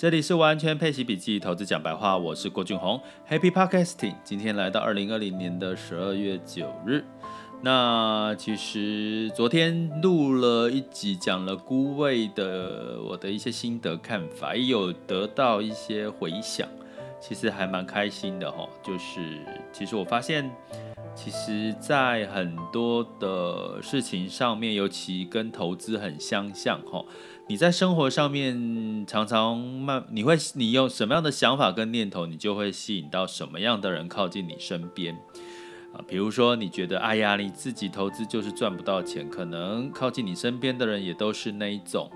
这里是完全配息笔记投资讲白话，我是郭俊宏，Happy Podcasting。今天来到二零二零年的十二月九日，那其实昨天录了一集，讲了孤位的我的一些心得看法，也有得到一些回响，其实还蛮开心的哈。就是其实我发现，其实在很多的事情上面，尤其跟投资很相像哈。你在生活上面常常慢，你会你用什么样的想法跟念头，你就会吸引到什么样的人靠近你身边啊。比如说，你觉得哎呀，你自己投资就是赚不到钱，可能靠近你身边的人也都是那一种，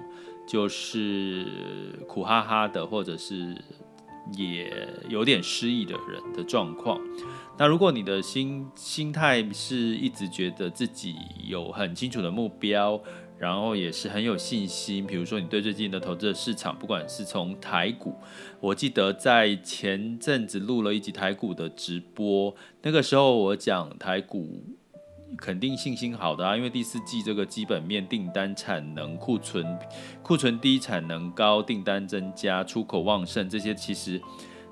就是苦哈哈的，或者是也有点失意的人的状况。那如果你的心心态是一直觉得自己有很清楚的目标。然后也是很有信心，比如说你对最近的投资的市场，不管是从台股，我记得在前阵子录了一集台股的直播，那个时候我讲台股肯定信心好的啊，因为第四季这个基本面、订单、产能、库存、库存低、产能高、订单增加、出口旺盛，这些其实。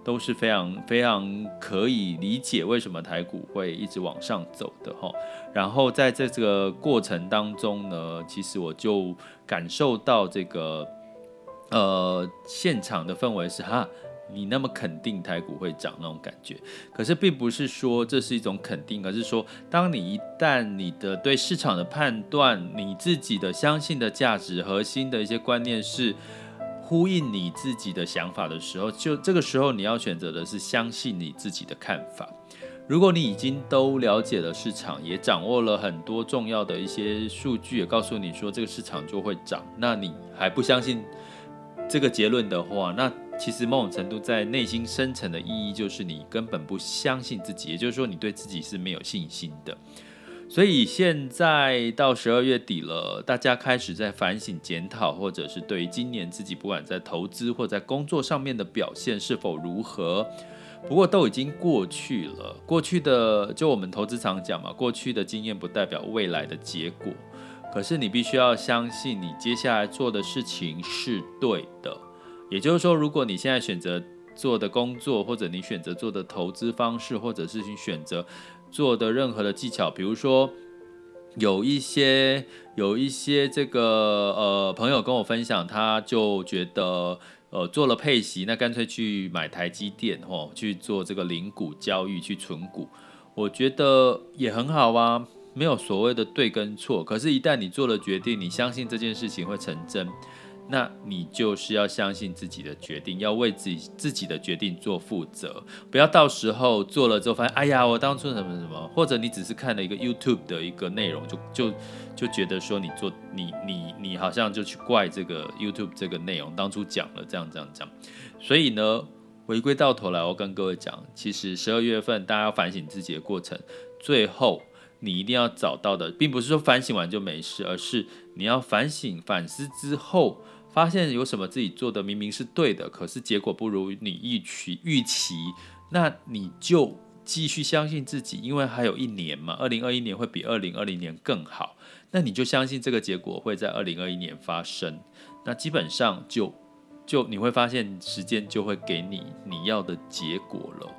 都是非常非常可以理解为什么台股会一直往上走的哈。然后在这个过程当中呢，其实我就感受到这个呃现场的氛围是哈，你那么肯定台股会涨那种感觉。可是并不是说这是一种肯定，而是说当你一旦你的对市场的判断，你自己的相信的价值核心的一些观念是。呼应你自己的想法的时候，就这个时候你要选择的是相信你自己的看法。如果你已经都了解了市场，也掌握了很多重要的一些数据，也告诉你说这个市场就会涨，那你还不相信这个结论的话，那其实某种程度在内心深层的意义就是你根本不相信自己，也就是说你对自己是没有信心的。所以现在到十二月底了，大家开始在反省检讨，或者是对于今年自己不管在投资或在工作上面的表现是否如何。不过都已经过去了，过去的就我们投资常讲嘛，过去的经验不代表未来的结果。可是你必须要相信，你接下来做的事情是对的。也就是说，如果你现在选择做的工作，或者你选择做的投资方式，或者是你选择。做的任何的技巧，比如说有一些有一些这个呃朋友跟我分享，他就觉得呃做了配息，那干脆去买台积电哦，去做这个零股交易去存股，我觉得也很好啊，没有所谓的对跟错。可是，一旦你做了决定，你相信这件事情会成真。那你就是要相信自己的决定，要为自己自己的决定做负责，不要到时候做了之后发现，哎呀，我当初什么什么，或者你只是看了一个 YouTube 的一个内容，就就就觉得说你做你你你好像就去怪这个 YouTube 这个内容当初讲了这样这样讲，所以呢，回归到头来，我跟各位讲，其实十二月份大家要反省自己的过程，最后你一定要找到的，并不是说反省完就没事，而是你要反省反思之后。发现有什么自己做的明明是对的，可是结果不如你预期预期，那你就继续相信自己，因为还有一年嘛，二零二一年会比二零二零年更好，那你就相信这个结果会在二零二一年发生，那基本上就就你会发现时间就会给你你要的结果了，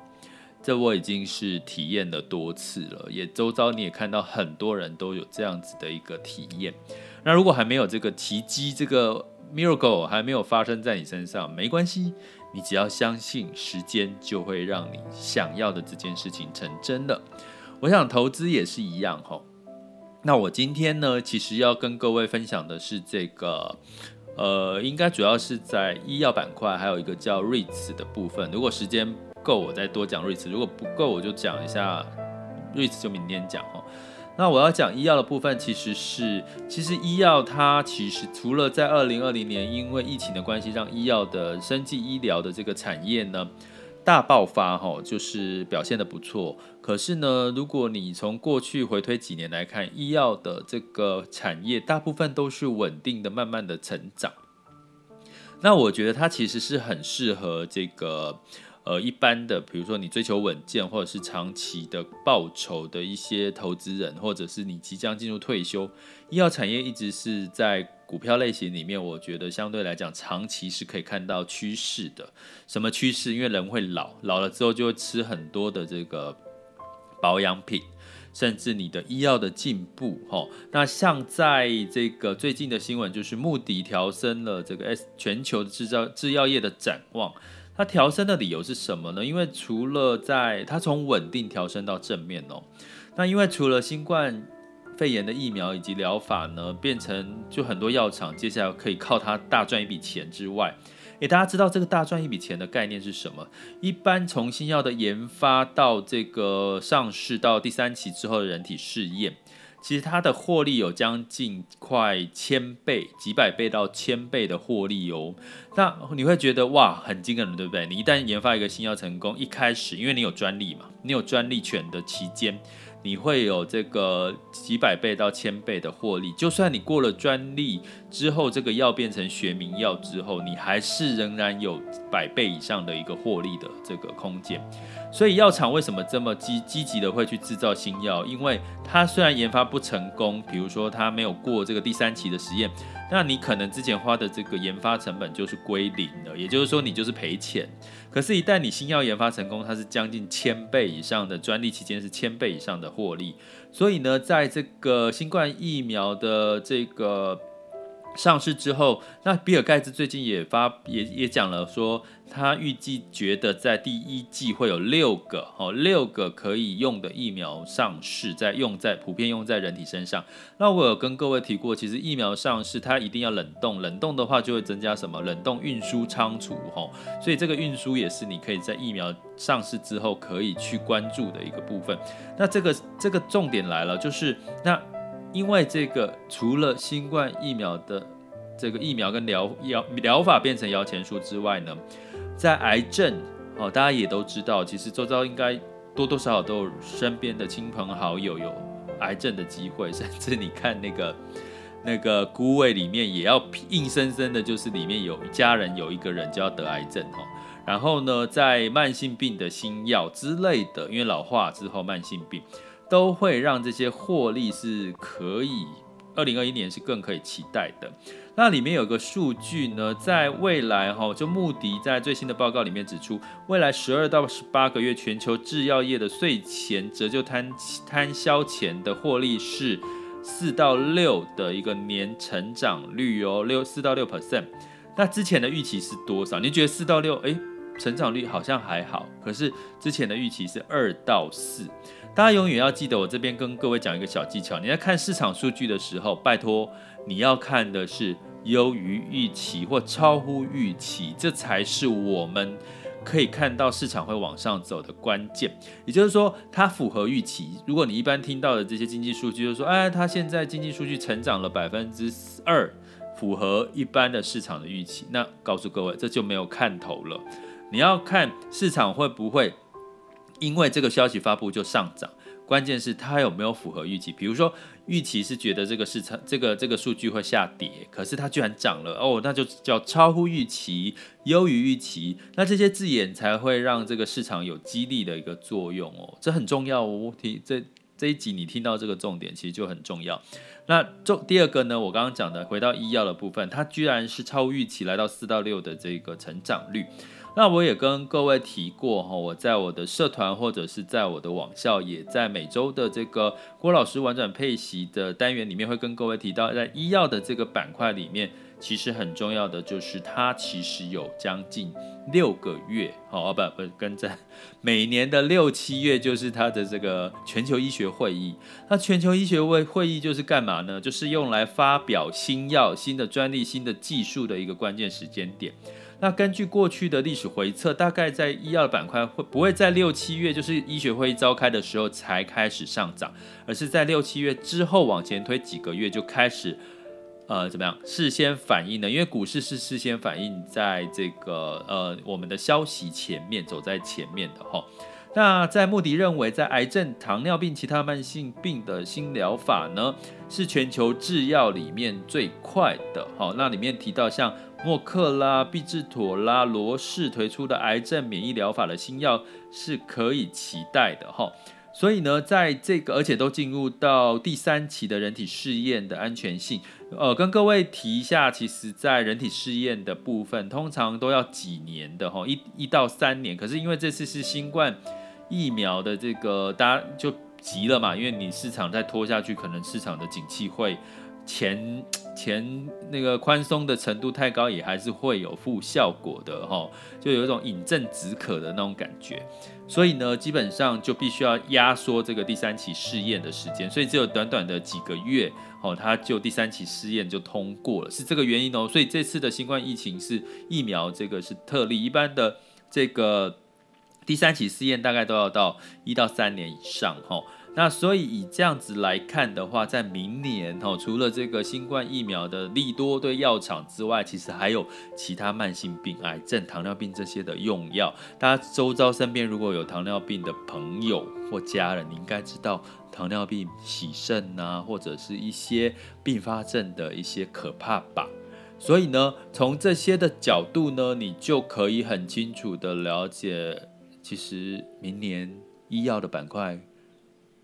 这我已经是体验了多次了，也周遭你也看到很多人都有这样子的一个体验，那如果还没有这个奇迹，这个。Miracle 还没有发生在你身上，没关系，你只要相信时间就会让你想要的这件事情成真的。我想投资也是一样哈。那我今天呢，其实要跟各位分享的是这个，呃，应该主要是在医药板块，还有一个叫 REITs 的部分。如果时间够，我再多讲 REITs；如果不够，我就讲一下 REITs，就明天讲哈。那我要讲医药的部分，其实是，其实医药它其实除了在二零二零年因为疫情的关系，让医药的生技医疗的这个产业呢大爆发，哈，就是表现得不错。可是呢，如果你从过去回推几年来看，医药的这个产业大部分都是稳定的、慢慢的成长。那我觉得它其实是很适合这个。呃，一般的，比如说你追求稳健或者是长期的报酬的一些投资人，或者是你即将进入退休，医药产业一直是在股票类型里面，我觉得相对来讲，长期是可以看到趋势的。什么趋势？因为人会老，老了之后就会吃很多的这个保养品，甚至你的医药的进步。哈，那像在这个最近的新闻，就是穆迪调升了这个 S 全球的制造制药业的展望。它调升的理由是什么呢？因为除了在它从稳定调升到正面哦，那因为除了新冠。肺炎的疫苗以及疗法呢，变成就很多药厂接下来可以靠它大赚一笔钱之外，诶，大家知道这个大赚一笔钱的概念是什么？一般从新药的研发到这个上市到第三期之后的人体试验，其实它的获利有将近快千倍、几百倍到千倍的获利哦。那你会觉得哇，很惊人，对不对？你一旦研发一个新药成功，一开始因为你有专利嘛，你有专利权的期间。你会有这个几百倍到千倍的获利，就算你过了专利之后，这个药变成学名药之后，你还是仍然有百倍以上的一个获利的这个空间。所以药厂为什么这么积积极的会去制造新药？因为它虽然研发不成功，比如说它没有过这个第三期的实验。那你可能之前花的这个研发成本就是归零了，也就是说你就是赔钱。可是，一旦你新药研发成功，它是将近千倍以上的专利期间是千倍以上的获利。所以呢，在这个新冠疫苗的这个。上市之后，那比尔盖茨最近也发也也讲了说，他预计觉得在第一季会有六个哦六个可以用的疫苗上市，在用在普遍用在人体身上。那我有跟各位提过，其实疫苗上市它一定要冷冻，冷冻的话就会增加什么冷冻运输仓储哈，所以这个运输也是你可以在疫苗上市之后可以去关注的一个部分。那这个这个重点来了，就是那。因为这个，除了新冠疫苗的这个疫苗跟疗疗疗法变成摇钱树之外呢，在癌症哦，大家也都知道，其实周遭应该多多少少都有身边的亲朋好友有癌症的机会，甚至你看那个 那个孤味里面也要硬生生的，就是里面有家人有一个人就要得癌症哦。然后呢，在慢性病的新药之类的，因为老化之后慢性病。都会让这些获利是可以，二零二一年是更可以期待的。那里面有个数据呢，在未来哈，就穆迪在最新的报告里面指出，未来十二到十八个月全球制药业的税前折旧摊摊销前的获利是四到六的一个年成长率哦，六四到六 percent。那之前的预期是多少？你觉得四到六？诶，成长率好像还好，可是之前的预期是二到四。大家永远要记得，我这边跟各位讲一个小技巧。你在看市场数据的时候，拜托你要看的是优于预期或超乎预期，这才是我们可以看到市场会往上走的关键。也就是说，它符合预期。如果你一般听到的这些经济数据，就是说，哎，它现在经济数据成长了百分之二，符合一般的市场的预期，那告诉各位，这就没有看头了。你要看市场会不会。因为这个消息发布就上涨，关键是它有没有符合预期。比如说预期是觉得这个市场这个这个数据会下跌，可是它居然涨了哦，那就叫超乎预期、优于预期。那这些字眼才会让这个市场有激励的一个作用哦，这很重要哦。听这这一集你听到这个重点其实就很重要。那重第二个呢，我刚刚讲的回到医药的部分，它居然是超预期来到四到六的这个成长率。那我也跟各位提过哈，我在我的社团或者是在我的网校，也在每周的这个郭老师玩转配习的单元里面，会跟各位提到，在医药的这个板块里面，其实很重要的就是它其实有将近六个月，好，不不跟在每年的六七月就是它的这个全球医学会议。那全球医学会会议就是干嘛呢？就是用来发表新药、新的专利、新的技术的一个关键时间点。那根据过去的历史回测，大概在医药板块会不会在六七月，就是医学会议召开的时候才开始上涨，而是在六七月之后往前推几个月就开始，呃，怎么样事先反应呢？因为股市是事先反应在这个呃我们的消息前面，走在前面的哈。那在穆迪认为，在癌症、糖尿病、其他慢性病的新疗法呢，是全球制药里面最快的。好，那里面提到像。默克拉、必治妥拉、罗氏推出的癌症免疫疗法的新药是可以期待的哈，所以呢，在这个而且都进入到第三期的人体试验的安全性，呃，跟各位提一下，其实在人体试验的部分，通常都要几年的哈，一一到三年。可是因为这次是新冠疫苗的这个，大家就急了嘛，因为你市场再拖下去，可能市场的景气会。钱钱 那个宽松的程度太高，也还是会有负效果的哈，就有一种饮鸩止渴的那种感觉。所以呢，基本上就必须要压缩这个第三期试验的时间，所以只有短短的几个月哦，它就第三期试验就通过了，是这个原因哦。所以这次的新冠疫情是疫苗这个是特例，一般的这个第三期试验大概都要到一到三年以上哈。那所以以这样子来看的话，在明年哦，除了这个新冠疫苗的利多对药厂之外，其实还有其他慢性病、癌症、糖尿病这些的用药。大家周遭身边如果有糖尿病的朋友或家人，你应该知道糖尿病洗肾啊，或者是一些并发症的一些可怕吧。所以呢，从这些的角度呢，你就可以很清楚的了解，其实明年医药的板块。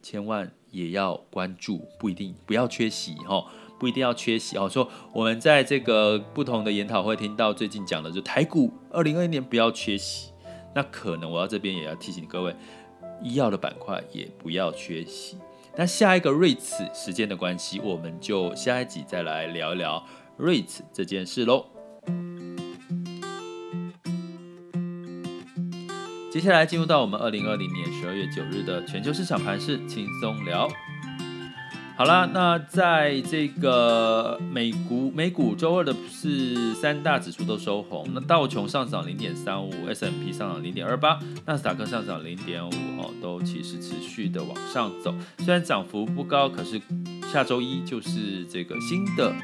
千万也要关注，不一定不要缺席哈，不一定要缺席哦。说我们在这个不同的研讨会听到最近讲的，就台股二零二一年不要缺席。那可能我要这边也要提醒各位，医药的板块也不要缺席。那下一个 REITs 时间的关系，我们就下一集再来聊一聊 REITs 这件事喽。接下来进入到我们二零二零年十二月九日的全球市场盘势轻松聊。好啦，那在这个美股美股周二的是三大指数都收红，那道琼上涨零点三五，S M P 上涨零点二八，纳斯达克上涨零点五，哦，都其实持续的往上走。虽然涨幅不高，可是下周一就是这个新的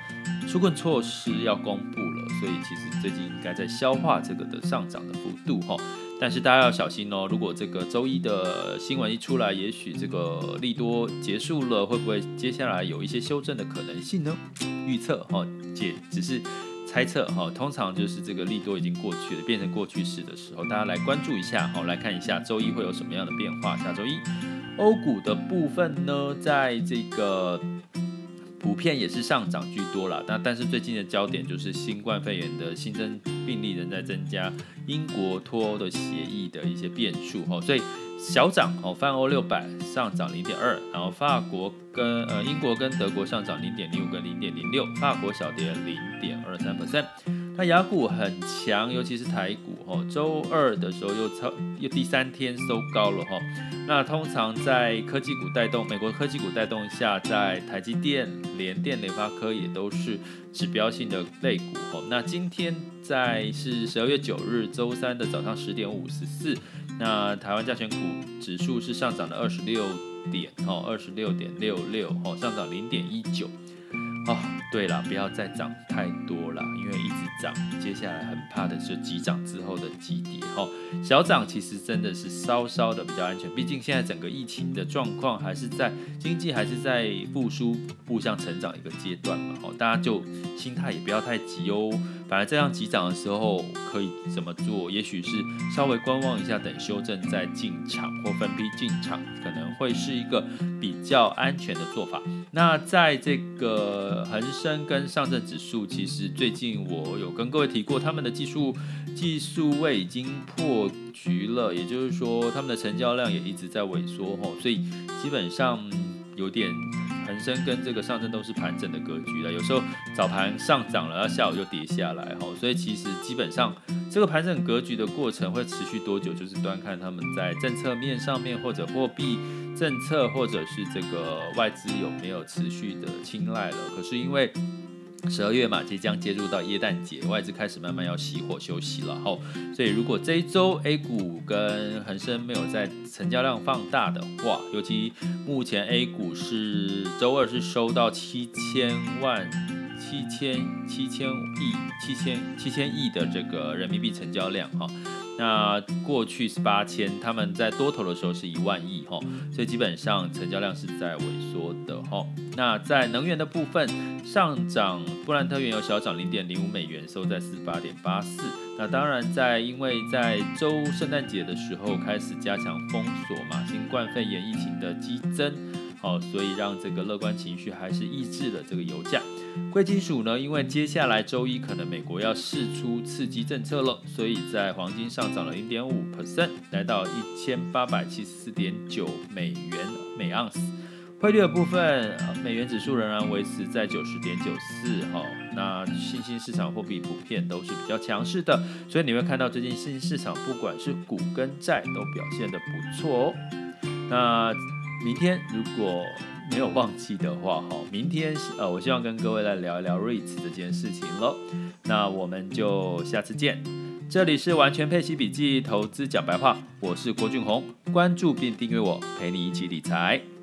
纾困措施要公布了，所以其实最近应该在消化这个的上涨的幅度，哈。但是大家要小心哦，如果这个周一的新闻一出来，也许这个利多结束了，会不会接下来有一些修正的可能性呢？预测哈，姐只是猜测哈，通常就是这个利多已经过去了，变成过去式的时候，大家来关注一下，好，来看一下周一会有什么样的变化。下周一，欧股的部分呢，在这个。普遍也是上涨居多啦，那但是最近的焦点就是新冠肺炎的新增病例仍在增加，英国脱欧的协议的一些变数哦，所以小涨哦，泛欧六百上涨零点二，然后法国跟呃英国跟德国上涨零点零五跟零点零六，法国小跌零点二三 percent。那雅股很强，尤其是台股哈，周二的时候又超又第三天收高了哈。那通常在科技股带动，美国科技股带动下，在台积电、联电、联发科也都是指标性的类股哈。那今天在是十二月九日周三的早上十点五十四，那台湾加权股指数是上涨了二十六点哈，二十六点六六哈，上涨零点一九。哦，对了，不要再涨太多了，因为一直涨，接下来很怕的是急涨之后的急跌。哦，小涨其实真的是稍稍的比较安全，毕竟现在整个疫情的状况还是在经济还是在复苏步向成长一个阶段嘛。哦，大家就心态也不要太急哦。反而这样急涨的时候可以怎么做？也许是稍微观望一下，等修正再进场或分批进场，可能会是一个比较安全的做法。那在这个恒生跟上证指数，其实最近我有跟各位提过，他们的技术技术位已经破局了，也就是说，他们的成交量也一直在萎缩吼，所以基本上有点。恒生跟这个上证都是盘整的格局了，有时候早盘上涨了，下午就跌下来哈，所以其实基本上这个盘整格局的过程会持续多久，就是端看他们在政策面上面，或者货币政策，或者是这个外资有没有持续的青睐了。可是因为十二月嘛，即将接入到耶诞节，外资开始慢慢要熄火休息了哈。所以如果这一周 A 股跟恒生没有在成交量放大的话，尤其目前 A 股是周二是收到七千万、七千七千亿、七千七千亿的这个人民币成交量哈。那过去是八千，他们在多头的时候是一万亿哈，所以基本上成交量是在萎缩的哈。那在能源的部分上涨，布兰特原油小涨零点零五美元，收在四十八点八四。那当然在因为在周圣诞节的时候开始加强封锁嘛，新冠肺炎疫情的激增，好，所以让这个乐观情绪还是抑制了这个油价。贵金属呢，因为接下来周一可能美国要释出刺激政策了，所以在黄金上涨了零点五 percent，来到一千八百七十四点九美元每盎司。汇率的部分，美元指数仍然维持在九十点九四哈。那新兴市场货币普遍都是比较强势的，所以你会看到最近新兴市场不管是股跟债都表现得不错哦。那明天如果没有忘记的话，哈，明天呃，我希望跟各位来聊一聊瑞兹这件事情喽。那我们就下次见。这里是完全配息笔记投资讲白话，我是郭俊宏，关注并订阅我，陪你一起理财。